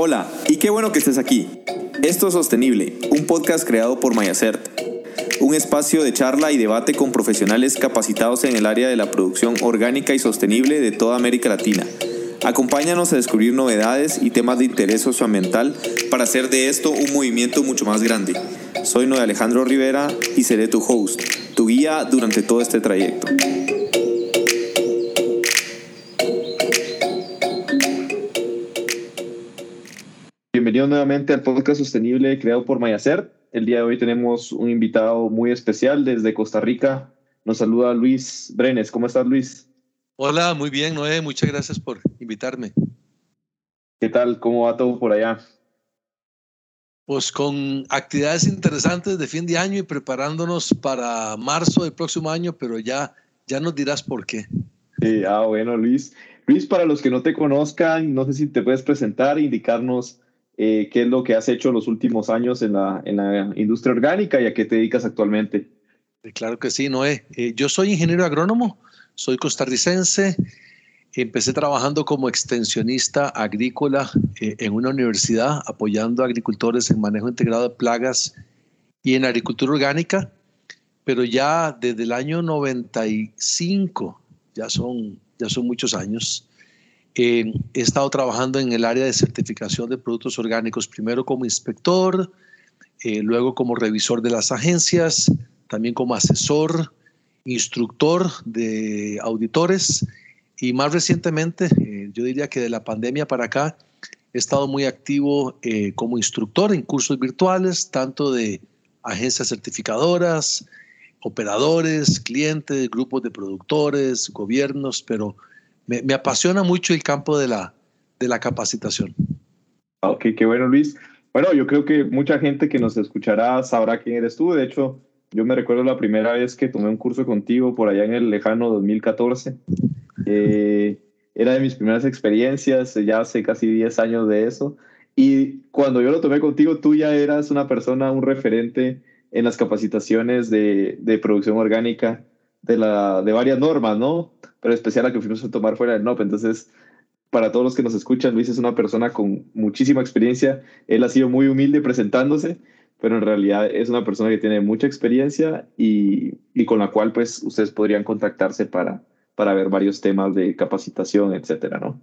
Hola, y qué bueno que estés aquí. Esto es Sostenible, un podcast creado por Mayacert, un espacio de charla y debate con profesionales capacitados en el área de la producción orgánica y sostenible de toda América Latina. Acompáñanos a descubrir novedades y temas de interés socioambiental para hacer de esto un movimiento mucho más grande. Soy Noé Alejandro Rivera y seré tu host, tu guía durante todo este trayecto. Bienvenido nuevamente al podcast sostenible creado por Mayacer. El día de hoy tenemos un invitado muy especial desde Costa Rica. Nos saluda Luis Brenes. ¿Cómo estás, Luis? Hola, muy bien, Noé. Muchas gracias por invitarme. ¿Qué tal? ¿Cómo va todo por allá? Pues con actividades interesantes de fin de año y preparándonos para marzo del próximo año, pero ya, ya nos dirás por qué. Sí, ah, bueno, Luis. Luis, para los que no te conozcan, no sé si te puedes presentar e indicarnos eh, qué es lo que has hecho los últimos años en la, en la industria orgánica y a qué te dedicas actualmente. Claro que sí, Noé. Eh, yo soy ingeniero agrónomo, soy costarricense. Empecé trabajando como extensionista agrícola eh, en una universidad, apoyando a agricultores en manejo integrado de plagas y en agricultura orgánica, pero ya desde el año 95, ya son, ya son muchos años, he estado trabajando en el área de certificación de productos orgánicos, primero como inspector, eh, luego como revisor de las agencias, también como asesor, instructor de auditores y más recientemente, eh, yo diría que de la pandemia para acá, he estado muy activo eh, como instructor en cursos virtuales, tanto de agencias certificadoras, operadores, clientes, grupos de productores, gobiernos, pero me, apasiona mucho el campo de la, de la capacitación. Ok, qué bueno, Luis. Bueno, yo creo que mucha gente que nos escuchará sabrá quién eres tú. De hecho, yo me recuerdo la primera vez que tomé un curso contigo por allá en el lejano 2014. Eh, era de mis primeras experiencias, ya hace casi 10 años de eso. Y cuando yo lo tomé contigo, tú ya eras una persona, un referente en las capacitaciones de, de producción orgánica de, la, de varias normas, ¿no? Pero especial la que fuimos a tomar fuera del NOP. Entonces, para todos los que nos escuchan, Luis es una persona con muchísima experiencia. Él ha sido muy humilde presentándose, pero en realidad es una persona que tiene mucha experiencia y, y con la cual pues ustedes podrían contactarse para, para ver varios temas de capacitación, etcétera, ¿no?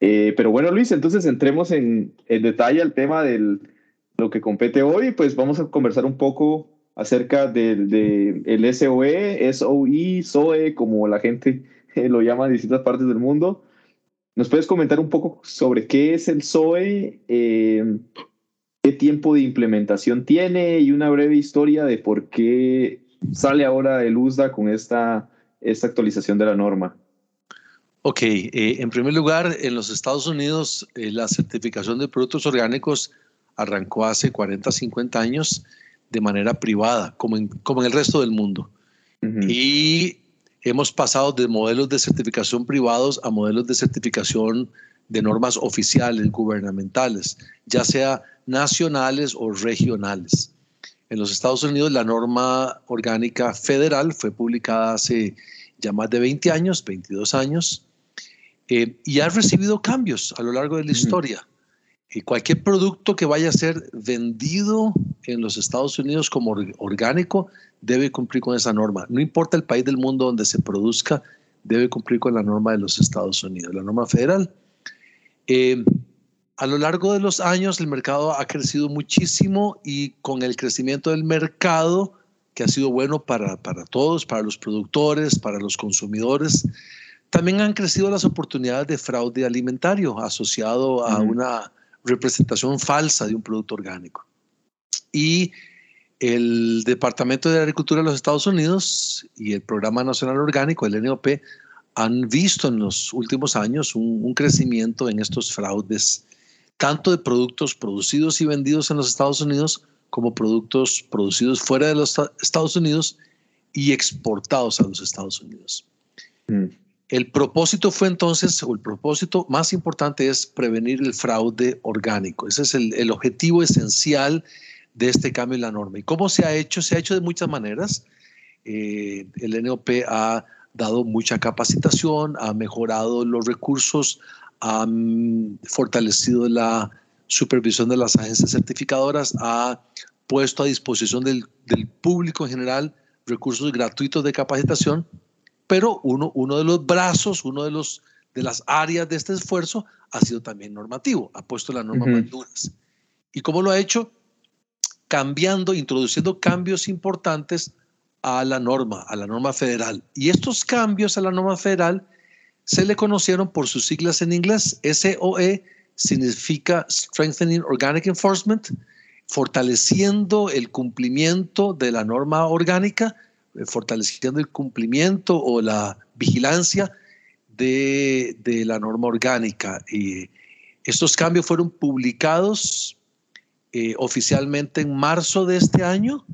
Eh, pero bueno, Luis, entonces entremos en, en detalle al tema de lo que compete hoy, pues vamos a conversar un poco acerca del de, el SOE, SOE, SOE, como la gente lo llama en distintas partes del mundo. ¿Nos puedes comentar un poco sobre qué es el SOE, eh, qué tiempo de implementación tiene y una breve historia de por qué sale ahora el USDA con esta, esta actualización de la norma? Ok, eh, en primer lugar, en los Estados Unidos eh, la certificación de productos orgánicos arrancó hace 40, 50 años de manera privada, como en, como en el resto del mundo. Y hemos pasado de modelos de certificación privados a modelos de certificación de normas oficiales, gubernamentales, ya sea nacionales o regionales. En los Estados Unidos la norma orgánica federal fue publicada hace ya más de 20 años, 22 años, eh, y ha recibido cambios a lo largo de la historia. Y cualquier producto que vaya a ser vendido en los Estados Unidos como orgánico debe cumplir con esa norma. No importa el país del mundo donde se produzca, debe cumplir con la norma de los Estados Unidos, la norma federal. Eh, a lo largo de los años el mercado ha crecido muchísimo y con el crecimiento del mercado, que ha sido bueno para, para todos, para los productores, para los consumidores, también han crecido las oportunidades de fraude alimentario asociado a una representación falsa de un producto orgánico. Y el Departamento de Agricultura de los Estados Unidos y el Programa Nacional Orgánico, el NOP, han visto en los últimos años un, crecimiento en estos fraudes, tanto de productos producidos y vendidos en los Estados Unidos como productos producidos fuera de los Estados Unidos y exportados a los Estados Unidos. Mm. El propósito fue entonces, o el propósito más importante es prevenir el fraude orgánico. Ese es el, objetivo esencial de este cambio en la norma. ¿Y cómo se ha hecho? Se ha hecho de muchas maneras. Eh, el NOP ha dado mucha capacitación, ha mejorado los recursos, ha fortalecido la supervisión de las agencias certificadoras, ha puesto a disposición del público en general recursos gratuitos de capacitación, pero uno, uno de los brazos, uno de, los, de las áreas de este esfuerzo ha sido también normativo, ha puesto las normas más duras. ¿Y cómo lo ha hecho? Cambiando, introduciendo cambios importantes a la norma, a la norma federal. Y estos cambios a la norma federal se le conocieron por sus siglas en inglés. SOE significa Strengthening Organic Enforcement, fortaleciendo el cumplimiento de la norma orgánica, fortaleciendo el cumplimiento o la vigilancia de, la norma orgánica. Y estos cambios fueron publicados eh, oficialmente en marzo de este año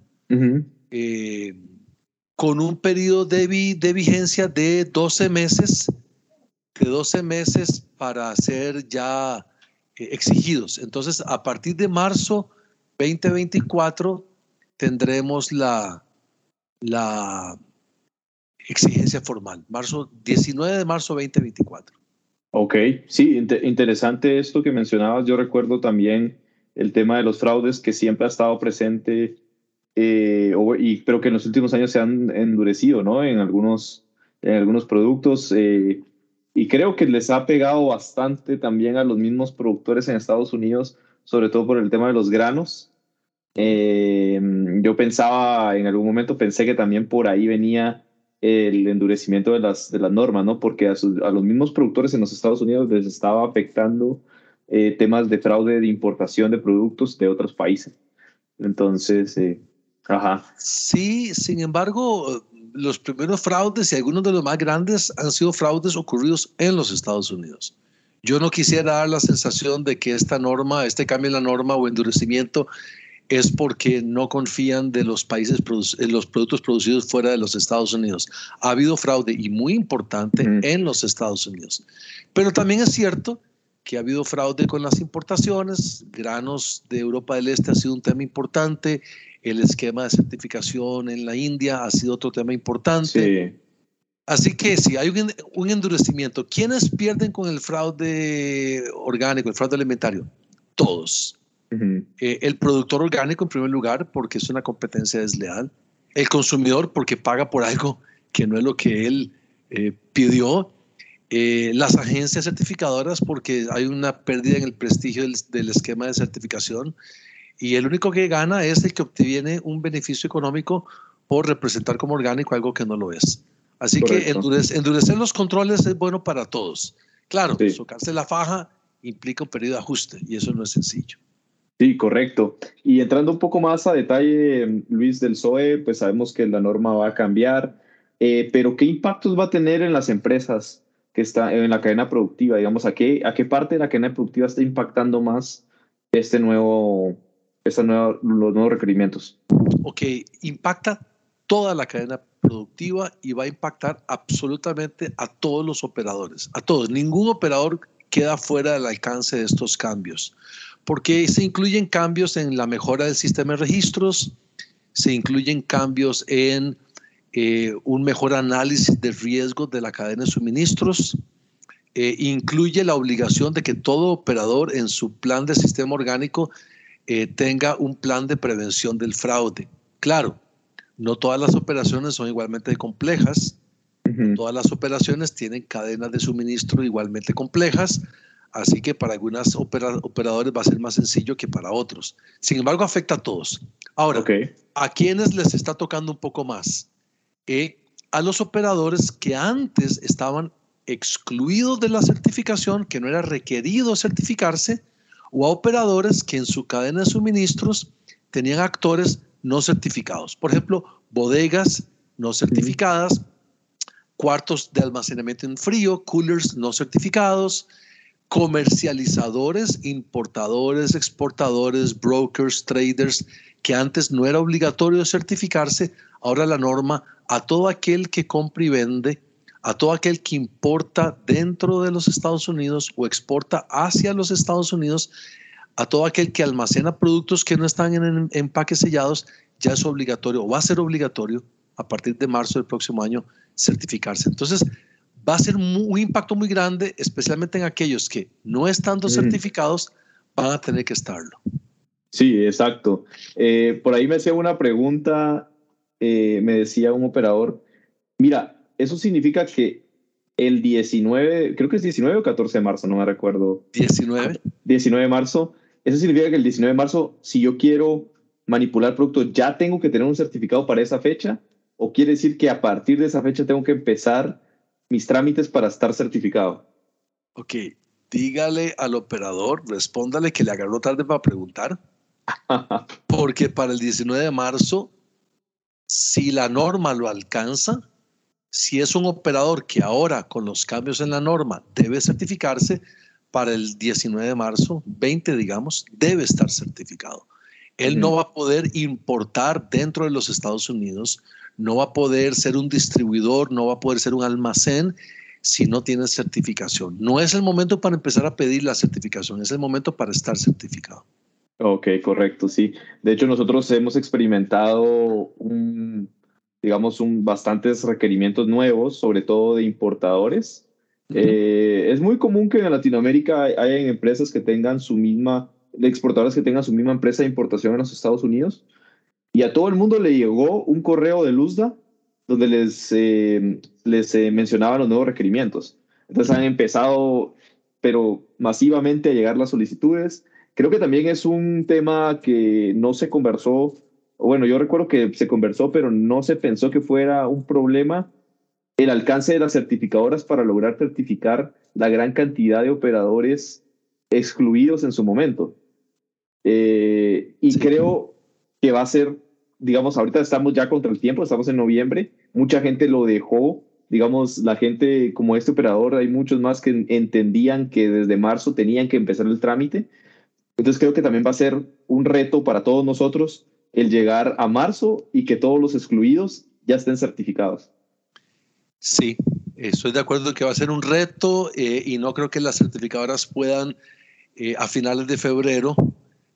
con un periodo de, de vigencia de 12 meses, de 12 meses para ser ya eh, exigidos. Entonces, a partir de marzo 2024 tendremos la, la exigencia formal, marzo 19 de marzo 2024. Ok, sí, interesante esto que mencionabas. Yo recuerdo también el tema de los fraudes que siempre ha estado presente eh, y creo que en los últimos años se han endurecido, ¿no? En algunos, en algunos productos. Eh, y creo que les ha pegado bastante también a los mismos productores en Estados Unidos, sobre todo por el tema de los granos. Eh, yo pensaba, en algún momento pensé que también por ahí venía el endurecimiento de las, de las normas, ¿no? Porque a, a los mismos productores en los Estados Unidos les estaba afectando temas de fraude de importación de productos de otros países. Entonces, Ajá. Sí, sin embargo, los primeros fraudes y algunos de los más grandes han sido fraudes ocurridos en los Estados Unidos. Yo no quisiera dar la sensación de que esta norma, este cambio en la norma o endurecimiento es porque no confían de los países, en los productos producidos fuera de los Estados Unidos. Ha habido fraude y muy importante en los Estados Unidos. Pero también es cierto que ha habido fraude con las importaciones, granos de Europa del Este ha sido un tema importante, el esquema de certificación en la India ha sido otro tema importante. Así que si hay un, endurecimiento, ¿quiénes pierden con el fraude orgánico, el fraude alimentario? Todos. Eh, el productor orgánico en primer lugar porque es una competencia desleal. El consumidor porque paga por algo que no es lo que él eh, pidió. Eh, las agencias certificadoras porque hay una pérdida en el prestigio del esquema de certificación y el único que gana es el que obtiene un beneficio económico por representar como orgánico algo que no lo es. Así que endurecer, los controles es bueno para todos. Claro, sí. socarse la faja implica un periodo de ajuste y eso no es sencillo. Sí, correcto. Y entrando un poco más a detalle, Luis, del SOE, pues sabemos que la norma va a cambiar, eh, pero ¿qué impactos va a tener en las empresas que están en la cadena productiva? Digamos, ¿a qué, ¿a qué parte de la cadena productiva está impactando más este nuevo, los nuevos requerimientos? Ok, impacta toda la cadena productiva y va a impactar absolutamente a todos los operadores, a todos. Ningún operador queda fuera del alcance de estos cambios, porque se incluyen cambios en la mejora del sistema de registros, se incluyen cambios en eh, un mejor análisis de riesgo de la cadena de suministros, eh, incluye la obligación de que todo operador en su plan de sistema orgánico eh, tenga un plan de prevención del fraude. Claro, no todas las operaciones son igualmente complejas, todas las operaciones tienen cadenas de suministro igualmente complejas, así que para algunos operadores va a ser más sencillo que para otros. Sin embargo, afecta a todos. Ahora, ¿a quiénes les está tocando un poco más? Eh, a los operadores que antes estaban excluidos de la certificación, que no era requerido certificarse, o a operadores que en su cadena de suministros tenían actores no certificados. Por ejemplo, bodegas no certificadas, cuartos de almacenamiento en frío, coolers no certificados, comercializadores, importadores, exportadores, brokers, traders, que antes no era obligatorio certificarse, ahora la norma a todo aquel que compra y vende a todo aquel que importa dentro de los Estados Unidos o exporta hacia los Estados Unidos, a todo aquel que almacena productos que no están en empaques sellados, ya es obligatorio o va a ser obligatorio a partir de marzo del próximo año certificarse. Entonces, va a ser un impacto muy grande, especialmente en aquellos que no estando certificados van a tener que estarlo. Sí, exacto. Eh, por ahí me hacía una pregunta, eh, me decía un operador, mira, eso significa que el 19, creo que es 19 o 14 de marzo, no me recuerdo. 19. 19 de marzo. Eso significa que el 19 de marzo, si yo quiero manipular productos, ya tengo que tener un certificado para esa fecha, o quiere decir que a partir de esa fecha tengo que empezar mis trámites para estar certificado. Ok, dígale al operador, respóndale que le agarró tarde para preguntar, porque para el 19 de marzo, si la norma lo alcanza, si es un operador que ahora con los cambios en la norma debe certificarse, para el 19 de marzo, 20 digamos, debe estar certificado. Él no va a poder importar dentro de los Estados Unidos, no va a poder ser un distribuidor, no va a poder ser un almacén si no tiene certificación. No es el momento para empezar a pedir la certificación, es el momento para estar certificado. Ok, correcto, sí. De hecho, nosotros hemos experimentado un, digamos, un, bastantes requerimientos nuevos, sobre todo de importadores. Eh, es muy común que en Latinoamérica haya empresas que tengan su misma, de exportadores que tengan su misma empresa de importación en los Estados Unidos. Y a todo el mundo le llegó un correo de Luzda donde les, eh, les eh, mencionaban los nuevos requerimientos. Entonces han empezado, pero masivamente a llegar las solicitudes. Creo que también es un tema que no se conversó bueno, yo recuerdo que se conversó, pero no se pensó que fuera un problema el alcance de las certificadoras para lograr certificar la gran cantidad de operadores excluidos en su momento. Eh, y creo que va a ser, digamos, ahorita estamos ya contra el tiempo, estamos en noviembre, mucha gente lo dejó, digamos, la gente como este operador, hay muchos más que entendían que desde marzo tenían que empezar el trámite. Entonces creo que también va a ser un reto para todos nosotros el llegar a marzo y que todos los excluidos ya estén certificados. Sí, estoy de acuerdo que va a ser un reto eh, y no creo que las certificadoras puedan eh, a finales de febrero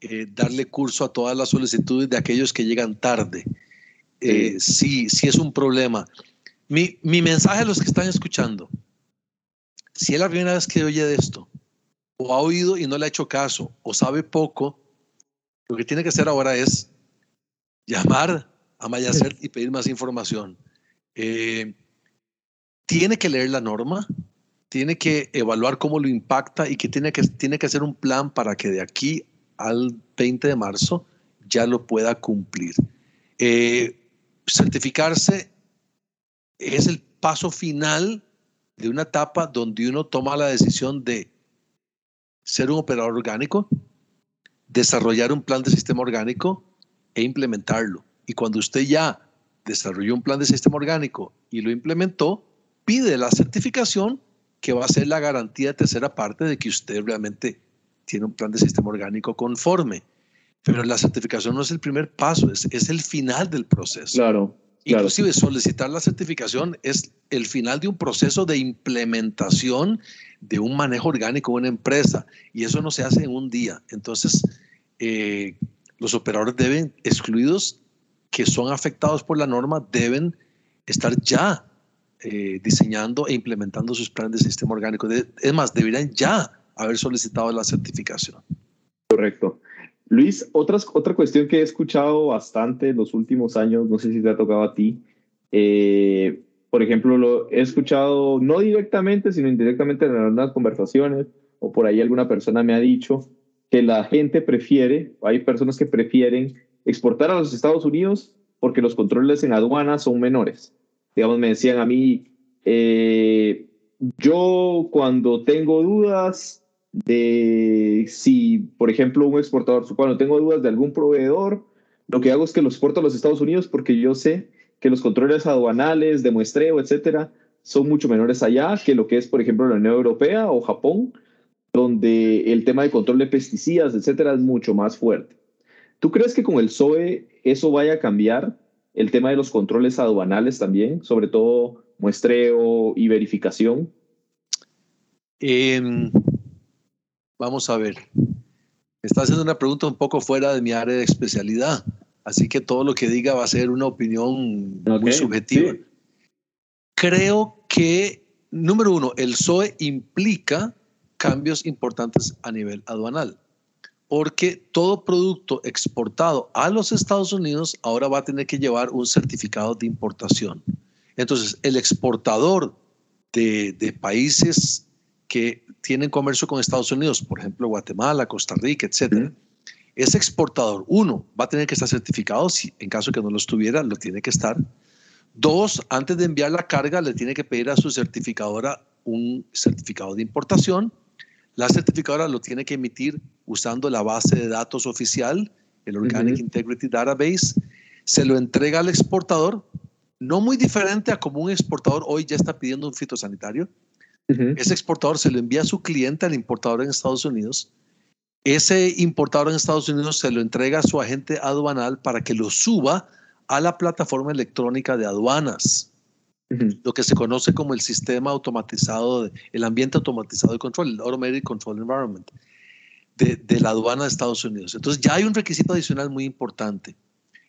eh, darle curso a todas las solicitudes de aquellos que llegan tarde. sí, sí es un problema. Mi, mi mensaje a los que están escuchando, si es la primera vez que oye de esto, o ha oído y no le ha hecho caso, o sabe poco, lo que tiene que hacer ahora es llamar a Mayacer y pedir más información. Eh, tiene que leer la norma, tiene que evaluar cómo lo impacta y que tiene que, tiene que hacer un plan para que de aquí al 20 de marzo ya lo pueda cumplir. Eh, certificarse es el paso final de una etapa donde uno toma la decisión de ser un operador orgánico, desarrollar un plan de sistema orgánico e implementarlo. Y cuando usted ya desarrolló un plan de sistema orgánico y lo implementó, pide la certificación que va a ser la garantía de tercera parte de que usted realmente tiene un plan de sistema orgánico conforme. Pero la certificación no es el primer paso, es, es el final del proceso. Claro. Inclusive solicitar la certificación es el final de un proceso de implementación de un manejo orgánico de una empresa y eso no se hace en un día. Entonces, eh, los operadores deben, excluidos que son afectados por la norma, deben estar ya eh, diseñando e implementando sus planes de sistema orgánico. es más, deberían ya haber solicitado la certificación. Correcto. Luis, otras, otra cuestión que he escuchado bastante en los últimos años, no sé si te ha tocado a ti, eh, por ejemplo, lo he escuchado no directamente, sino indirectamente en algunas conversaciones, o por ahí alguna persona me ha dicho que la gente prefiere, hay personas que prefieren exportar a los Estados Unidos porque los controles en aduanas son menores. Digamos, me decían a mí, eh, yo cuando tengo dudas de si, por ejemplo, un exportador, cuando tengo dudas de algún proveedor, lo que hago es que los exporto a los Estados Unidos porque yo sé que los controles aduanales, de muestreo, etcétera, son mucho menores allá que lo que es, por ejemplo, la Unión Europea o Japón, donde el tema de control de pesticidas, etcétera, es mucho más fuerte. ¿Tú crees que con el SOE eso vaya a cambiar? El tema de los controles aduanales también, sobre todo muestreo y verificación. Em, vamos a ver. Está haciendo una pregunta un poco fuera de mi área de especialidad, así que todo lo que diga va a ser una opinión muy subjetiva. Creo que, número uno, el SOE implica cambios importantes a nivel aduanal. porque todo producto exportado a los Estados Unidos ahora va a tener que llevar un certificado de importación. Entonces, el exportador de, países que tienen comercio con Estados Unidos, por ejemplo, Guatemala, Costa Rica, etcétera, ese exportador, uno, va a tener que estar certificado, si en caso que no lo estuviera, lo tiene que estar. Dos, antes de enviar la carga, le tiene que pedir a su certificadora un certificado de importación. La certificadora lo tiene que emitir usando la base de datos oficial, el Organic Integrity Database. Se lo entrega al exportador, no muy diferente a como un exportador hoy ya está pidiendo un fitosanitario. Ese exportador se lo envía a su cliente, al importador en Estados Unidos. Ese importador en Estados Unidos se lo entrega a su agente aduanal para que lo suba a la plataforma electrónica de aduanas, lo que se conoce como el sistema automatizado, el ambiente automatizado de control, el Automated Control Environment, de, de la aduana de Estados Unidos. Entonces ya hay un requisito adicional muy importante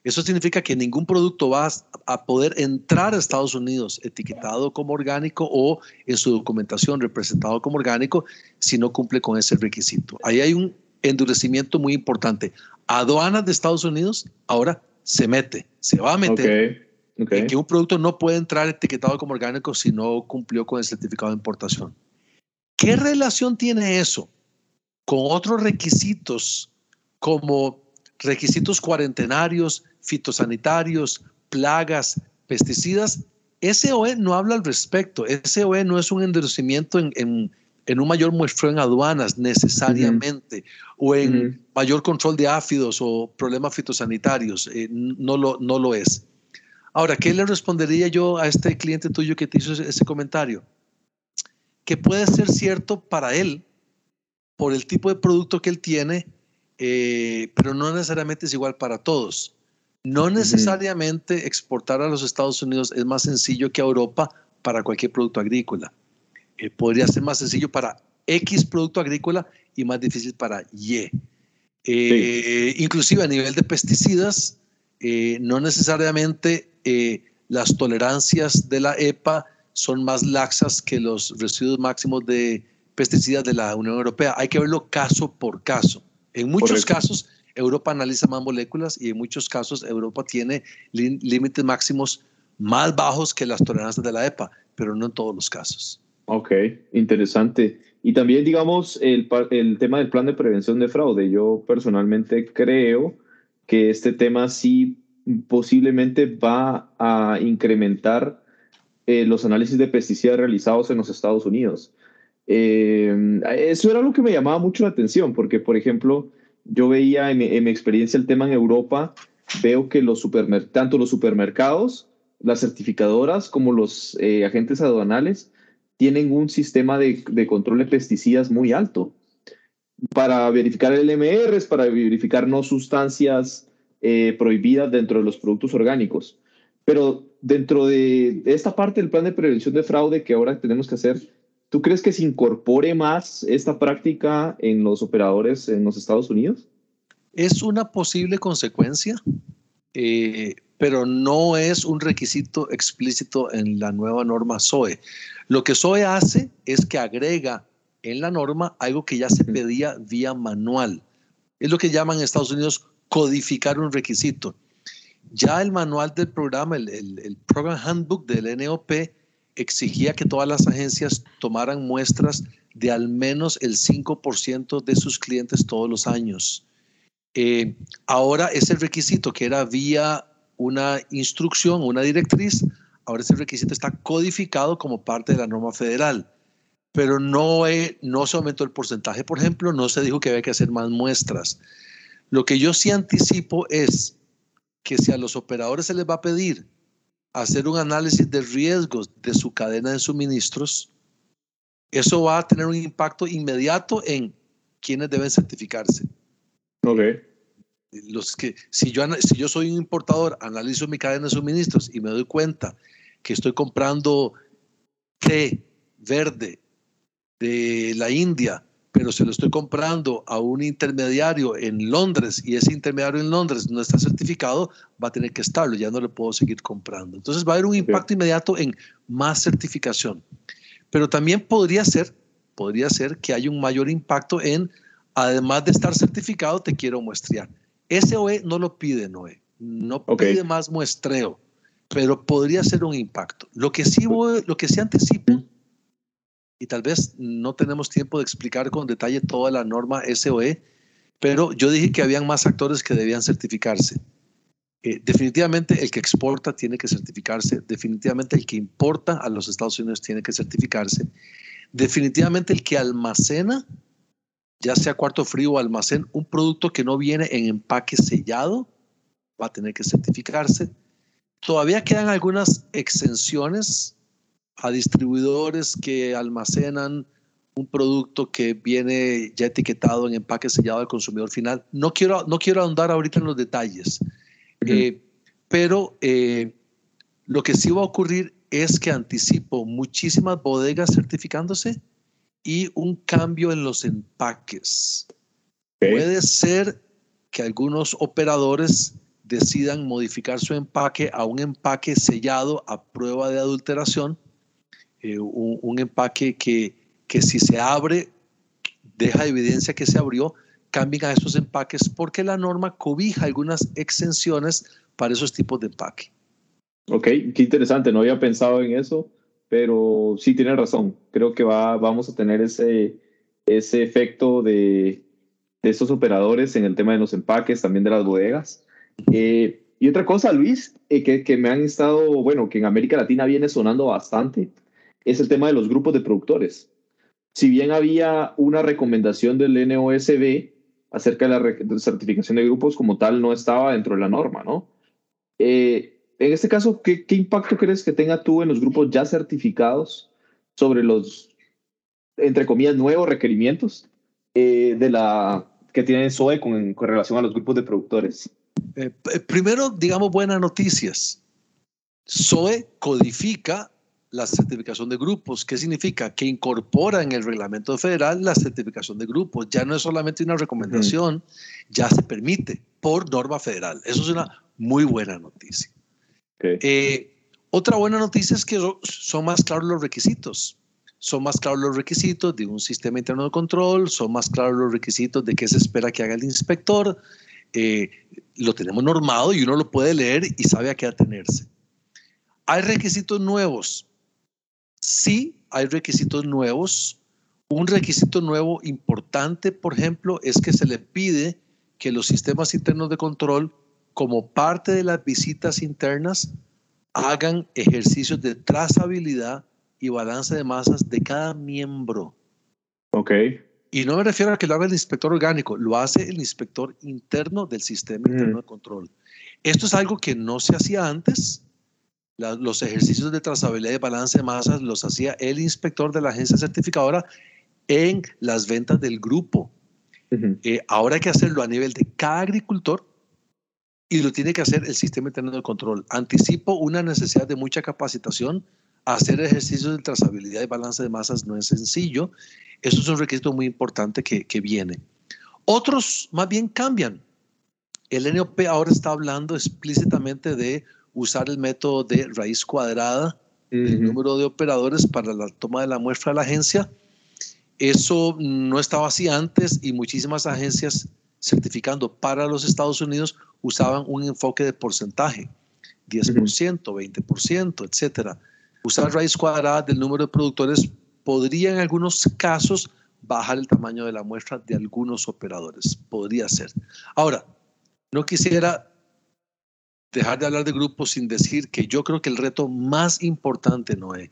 eso significa que ningún producto va a poder entrar a Estados Unidos etiquetado como orgánico o en su documentación representado como orgánico si no cumple con ese requisito. Ahí hay un endurecimiento muy importante. Aduanas de Estados Unidos ahora se mete, se va a meter en que un producto no puede entrar etiquetado como orgánico si no cumplió con el certificado de importación. ¿Qué relación tiene eso con otros requisitos como requisitos cuarentenarios, fitosanitarios, plagas, pesticidas, SOE no habla al respecto. SOE no es un endurecimiento en, un mayor muestreo en aduanas necesariamente o en mayor control de áfidos o problemas fitosanitarios. Eh, no, lo, no lo es. Ahora, ¿qué le respondería yo a este cliente tuyo que te hizo ese, comentario? Que puede ser cierto para él por el tipo de producto que él tiene, eh, pero no necesariamente es igual para todos. No necesariamente exportar a los Estados Unidos es más sencillo que a Europa para cualquier producto agrícola. Eh, podría ser más sencillo para X producto agrícola y más difícil para Y. Eh, inclusive a nivel de pesticidas, eh, no necesariamente las tolerancias de la EPA son más laxas que los residuos máximos de pesticidas de la Unión Europea. Hay que verlo caso por caso. En muchos casos Europa analiza más moléculas y en muchos casos Europa tiene límites máximos más bajos que las tolerancias de la EPA, pero no en todos los casos. Ok, interesante. Y también, digamos, el, el tema del plan de prevención de fraude. Yo personalmente creo que este tema sí posiblemente va a incrementar eh, los análisis de pesticidas realizados en los Estados Unidos. Eh, eso era lo que me llamaba mucho la atención, porque, por ejemplo, yo veía en mi, experiencia el tema en Europa, veo que los tanto los supermercados, las certificadoras como los eh, agentes aduanales tienen un sistema de, control de pesticidas muy alto para verificar LMRs, para verificar no sustancias eh, prohibidas dentro de los productos orgánicos. Pero dentro de esta parte del plan de prevención de fraude que ahora tenemos que hacer, ¿Tú crees que se incorpore más esta práctica en los operadores en los Estados Unidos? Es una posible consecuencia, eh, pero no es un requisito explícito en la nueva norma SOE. Lo que SOE hace es que agrega en la norma algo que ya se pedía vía manual. Es lo que llaman en Estados Unidos codificar un requisito. Ya el manual del programa, el, el Program Handbook del NOP, exigía que todas las agencias tomaran muestras de al menos el 5% de sus clientes todos los años. Eh, ahora ese requisito que era vía una instrucción, una directriz, ahora ese requisito está codificado como parte de la norma federal, pero no, no se aumentó el porcentaje, por ejemplo, no se dijo que había que hacer más muestras. Lo que yo sí anticipo es que si a los operadores se les va a pedir hacer un análisis de riesgos de su cadena de suministros, eso va a tener un impacto inmediato en quienes deben certificarse. Ok. Los que, si yo, si yo soy un importador, analizo mi cadena de suministros y me doy cuenta que estoy comprando té verde de la India pero si lo estoy comprando a un intermediario en Londres y ese intermediario en Londres no está certificado, va a tener que estarlo, ya no le puedo seguir comprando. Entonces va a haber un impacto inmediato en más certificación. Pero también podría ser, podría ser que haya un mayor impacto en además de estar certificado, te quiero muestrear. SOE no lo pide, Noé, no pide más muestreo, pero podría ser un impacto. Lo que sí, lo que sí anticipo, y tal vez no tenemos tiempo de explicar con detalle toda la norma SOE, pero yo dije que habían más actores que debían certificarse. Eh, definitivamente el que exporta tiene que certificarse, definitivamente el que importa a los Estados Unidos tiene que certificarse, definitivamente el que almacena, ya sea cuarto frío o almacén, un producto que no viene en empaque sellado, va a tener que certificarse. Todavía quedan algunas exenciones a distribuidores que almacenan un producto que viene ya etiquetado en empaque sellado al consumidor final. No quiero, no quiero ahondar ahorita en los detalles, eh, pero eh, lo que sí va a ocurrir es que anticipo muchísimas bodegas certificándose y un cambio en los empaques. Puede ser que algunos operadores decidan modificar su empaque a un empaque sellado a prueba de adulteración, eh, un, empaque que, que si se abre deja evidencia que se abrió, cambien a esos empaques porque la norma cobija algunas exenciones para esos tipos de empaque. Ok, qué interesante, no había pensado en eso, pero sí tiene razón. Creo que va, vamos a tener ese, ese efecto de, de estos operadores en el tema de los empaques, también de las bodegas. Eh, y otra cosa, Luis, eh, que, que me han estado, bueno, que en América Latina viene sonando bastante, es el tema de los grupos de productores. Si bien había una recomendación del NOSB acerca de la certificación de grupos como tal no estaba dentro de la norma, ¿no? Eh, en este caso, ¿qué, ¿qué, impacto crees que tenga tú en los grupos ya certificados sobre los, entre comillas, nuevos requerimientos eh, de la, que tiene SOE con, con, relación a los grupos de productores? Eh, primero, digamos buenas noticias. SOE codifica la certificación de grupos. ¿Qué significa? Que incorpora en el reglamento federal la certificación de grupos. Ya no es solamente una recomendación, ya se permite por norma federal. Eso es una muy buena noticia. Eh, otra buena noticia es que son más claros los requisitos. Son más claros los requisitos de un sistema interno de control, son más claros los requisitos de qué se espera que haga el inspector. Eh, lo tenemos normado y uno lo puede leer y sabe a qué atenerse. Hay requisitos nuevos Sí, hay requisitos nuevos. Un requisito nuevo importante, por ejemplo, es que se le pide que los sistemas internos de control, como parte de las visitas internas, hagan ejercicios de trazabilidad y balance de masas de cada miembro. Ok. Y no me refiero a que lo haga el inspector orgánico, lo hace el inspector interno del sistema interno de control. Esto es algo que no se hacía antes los ejercicios de trazabilidad y balance de masas los hacía el inspector de la agencia certificadora en las ventas del grupo. Eh, ahora hay que hacerlo a nivel de cada agricultor y lo tiene que hacer el sistema interno de control. Anticipo una necesidad de mucha capacitación. Hacer ejercicios de trazabilidad y balance de masas no es sencillo. Eso es un requisito muy importante que, que viene. Otros más bien cambian. El NOP ahora está hablando explícitamente de usar el método de raíz cuadrada del número de operadores para la toma de la muestra de la agencia. Eso no estaba así antes y muchísimas agencias certificando para los Estados Unidos usaban un enfoque de porcentaje, 10%, 20%, etcétera. Usar raíz cuadrada del número de productores podría en algunos casos bajar el tamaño de la muestra de algunos operadores. Podría ser. Ahora, no quisiera dejar de hablar de grupos sin decir que yo creo que el reto más importante, Noé,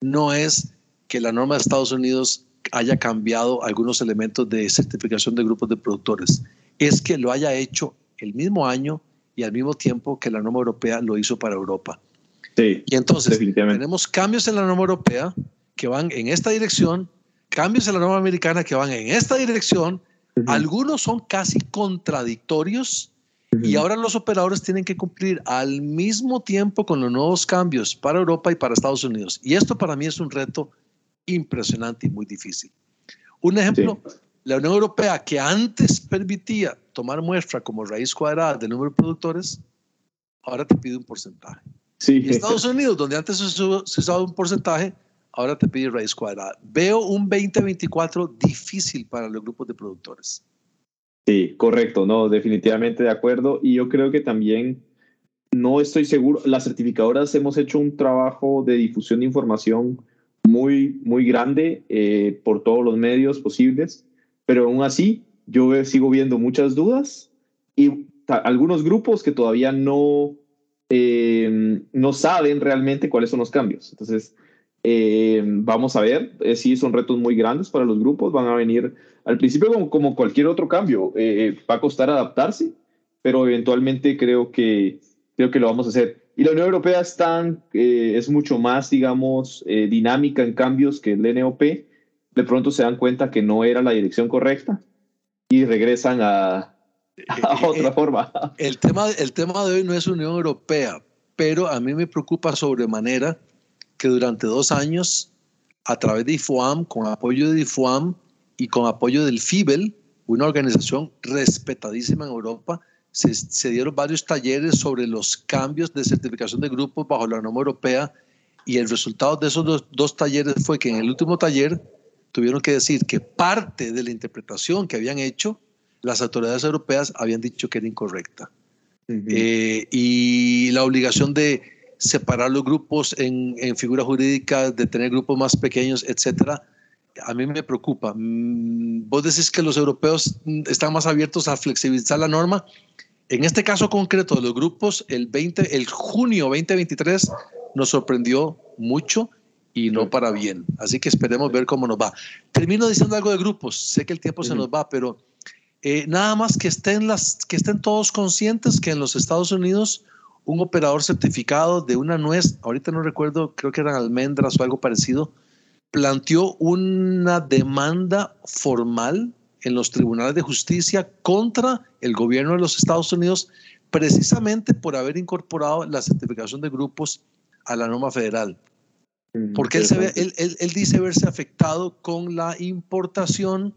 no es que la norma de Estados Unidos haya cambiado algunos elementos de certificación de grupos de productores, es que lo haya hecho el mismo año y al mismo tiempo que la norma europea lo hizo para Europa. Sí, y entonces tenemos cambios en la norma europea que van en esta dirección, cambios en la norma americana que van en esta dirección, algunos son casi contradictorios y ahora los operadores tienen que cumplir al mismo tiempo con los nuevos cambios para Europa y para Estados Unidos. Y esto para mí es un reto impresionante y muy difícil. Un ejemplo, la Unión Europea, que antes permitía tomar muestra como raíz cuadrada del número de productores, ahora te pide un porcentaje. Sí. Y Estados Unidos, donde antes se usaba un porcentaje, ahora te pide raíz cuadrada. Veo un 2024 difícil para los grupos de productores. Sí, correcto, no, definitivamente de acuerdo. Y yo creo que también no estoy seguro, las certificadoras hemos hecho un trabajo de difusión de información muy, muy grande eh, por todos los medios posibles, pero aún así yo sigo viendo muchas dudas y algunos grupos que todavía no, eh, no saben realmente cuáles son los cambios. Entonces, eh, vamos a ver, eh, sí, son retos muy grandes para los grupos, van a venir al principio como, como cualquier otro cambio, va a costar adaptarse, pero eventualmente creo que, creo que lo vamos a hacer. Y la Unión Europea es, es mucho más, digamos, dinámica en cambios que el NOP. De pronto se dan cuenta que no era la dirección correcta y regresan a, eh, otra forma. El tema, el tema de hoy no es Unión Europea, pero a mí me preocupa sobremanera que durante dos años, a través de IFOAM, con apoyo de IFOAM y con apoyo del FIBEL, una organización respetadísima en Europa, se, se, dieron varios talleres sobre los cambios de certificación de grupos bajo la norma europea y el resultado de esos dos, dos talleres fue que en el último taller tuvieron que decir que parte de la interpretación que habían hecho las autoridades europeas habían dicho que era incorrecta. Eh, y la obligación de separar los grupos en, en figuras jurídicas, de tener grupos más pequeños, etcétera, a mí me preocupa. Mm, vos decís que los europeos están más abiertos a flexibilizar la norma. En este caso concreto de los grupos, el, 20, el junio 2023 nos sorprendió mucho y no para bien. Así que esperemos ver cómo nos va. Termino diciendo algo de grupos. Sé que el tiempo se nos va, pero eh, nada más que estén, las, que estén todos conscientes que en los Estados Unidos un operador certificado de una nuez, ahorita no recuerdo, creo que eran almendras o algo parecido, planteó una demanda formal en los tribunales de justicia contra el gobierno de los Estados Unidos precisamente por haber incorporado la certificación de grupos a la norma federal. Mm, Porque él, se ve, él, él dice verse afectado con la importación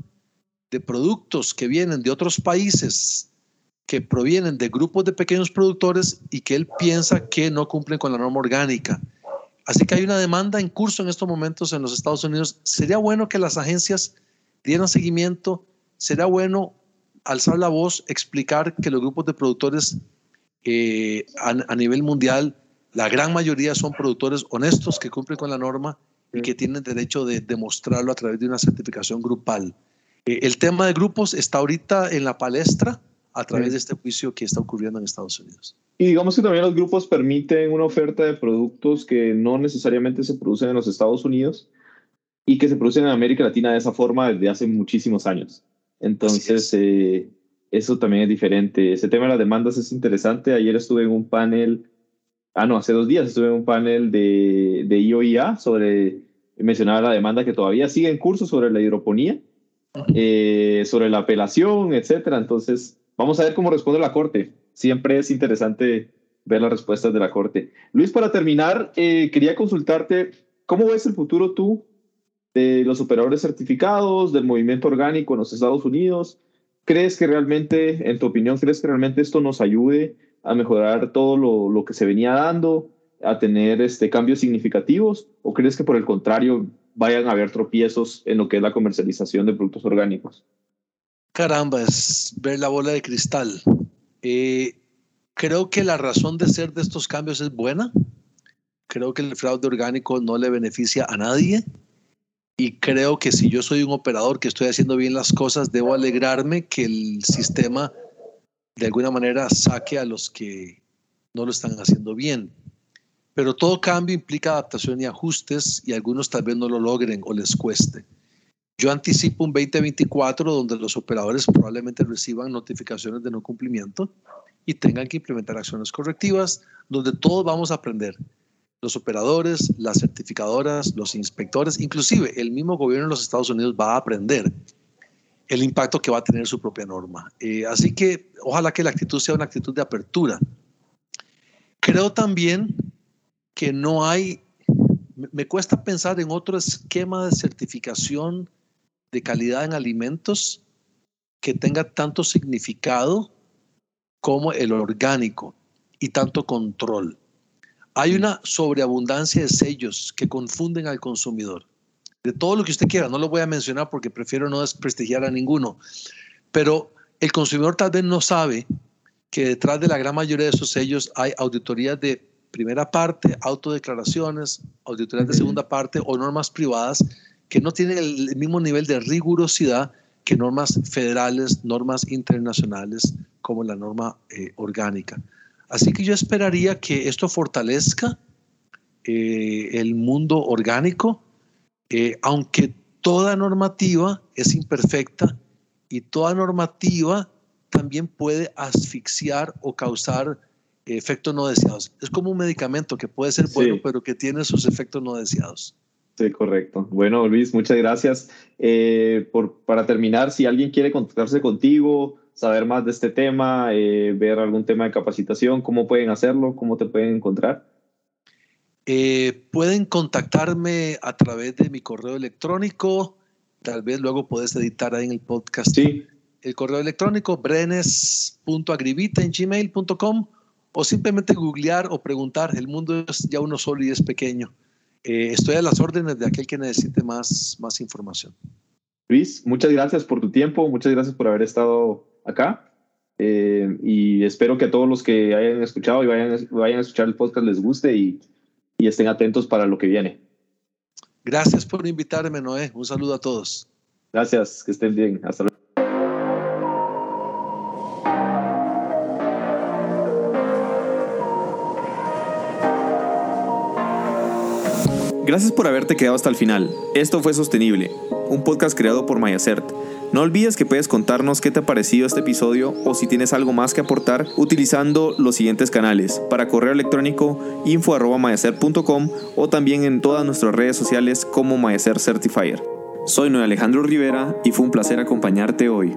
de productos que vienen de otros países, que provienen de grupos de pequeños productores y que él piensa que no cumplen con la norma orgánica. Así que hay una demanda en curso en estos momentos en los Estados Unidos. Sería bueno que las agencias dieran seguimiento, sería bueno alzar la voz, explicar que los grupos de productores eh, a, nivel mundial, la gran mayoría son productores honestos que cumplen con la norma y que tienen derecho de demostrarlo a través de una certificación grupal. Eh, el tema de grupos está ahorita en la palestra a través de este juicio que está ocurriendo en Estados Unidos. Y digamos que también los grupos permiten una oferta de productos que no necesariamente se producen en los Estados Unidos y que se producen en América Latina de esa forma desde hace muchísimos años. Entonces, eh, eso también es diferente. Ese tema de las demandas es interesante. Ayer estuve en un panel, ah, no, hace dos días estuve en un panel de, de IOIA sobre, mencionaba la demanda que todavía sigue en curso sobre la hidroponía eh, sobre la apelación, etcétera. Entonces, vamos a ver cómo responde la Corte. Siempre es interesante ver las respuestas de la Corte. Luis, para terminar, eh, quería consultarte, ¿cómo ves el futuro tú de los operadores certificados, del movimiento orgánico en los Estados Unidos? ¿Crees que realmente, en tu opinión, crees que realmente esto nos ayude a mejorar todo lo, que se venía dando, a tener este, cambios significativos? ¿O crees que por el contrario vayan a haber tropiezos en lo que es la comercialización de productos orgánicos. Caramba, es ver la bola de cristal. Eh, creo que la razón de ser de estos cambios es buena. Creo que el fraude orgánico no le beneficia a nadie. Y creo que si yo soy un operador que estoy haciendo bien las cosas, debo alegrarme que el sistema de alguna manera saque a los que no lo están haciendo bien. Pero todo cambio implica adaptación y ajustes y algunos tal vez no lo logren o les cueste. Yo anticipo un 2024 donde los operadores probablemente reciban notificaciones de no cumplimiento y tengan que implementar acciones correctivas, donde todos vamos a aprender. Los operadores, las certificadoras, los inspectores, inclusive el mismo gobierno de los Estados Unidos va a aprender el impacto que va a tener su propia norma. Eh, así que ojalá que la actitud sea una actitud de apertura. Creo también que no hay, me cuesta pensar en otro esquema de certificación de calidad en alimentos que tenga tanto significado como el orgánico y tanto control. Hay una sobreabundancia de sellos que confunden al consumidor. De todo lo que usted quiera, no lo voy a mencionar porque prefiero no desprestigiar a ninguno, pero el consumidor tal vez no sabe que detrás de la gran mayoría de esos sellos hay auditorías de primera parte, autodeclaraciones, auditorías de segunda parte o normas privadas que no tienen el mismo nivel de rigurosidad que normas federales, normas internacionales como la norma eh, orgánica. Así que yo esperaría que esto fortalezca eh, el mundo orgánico, eh, aunque toda normativa es imperfecta y toda normativa también puede asfixiar o causar efectos no deseados. Es como un medicamento que puede ser bueno, pero que tiene sus efectos no deseados. Sí, correcto. Bueno, Luis, muchas gracias. Eh, por, para terminar, si alguien quiere contactarse contigo, saber más de este tema, eh, ver algún tema de capacitación, ¿cómo pueden hacerlo? ¿Cómo te pueden encontrar? Eh, pueden contactarme a través de mi correo electrónico. Tal vez luego puedes editar ahí en el podcast. Sí. El correo electrónico brenes.agrivita en gmail.com o simplemente googlear o preguntar. El mundo es ya uno solo y es pequeño. Eh, estoy a las órdenes de aquel que necesite más, más información. Luis, muchas gracias por tu tiempo, muchas gracias por haber estado acá. Eh, y espero que a todos los que hayan escuchado y vayan, vayan a escuchar el podcast les guste y, y estén atentos para lo que viene. Gracias por invitarme, Noé. Un saludo a todos. Gracias, que estén bien. Hasta luego. Gracias por haberte quedado hasta el final. Esto fue Sostenible, un podcast creado por Mayacert. No olvides que puedes contarnos qué te ha parecido este episodio o si tienes algo más que aportar utilizando los siguientes canales. Para correo electrónico info.mayacert.com o también en todas nuestras redes sociales como Mayacert Certifier. Soy Noé Alejandro Rivera y fue un placer acompañarte hoy.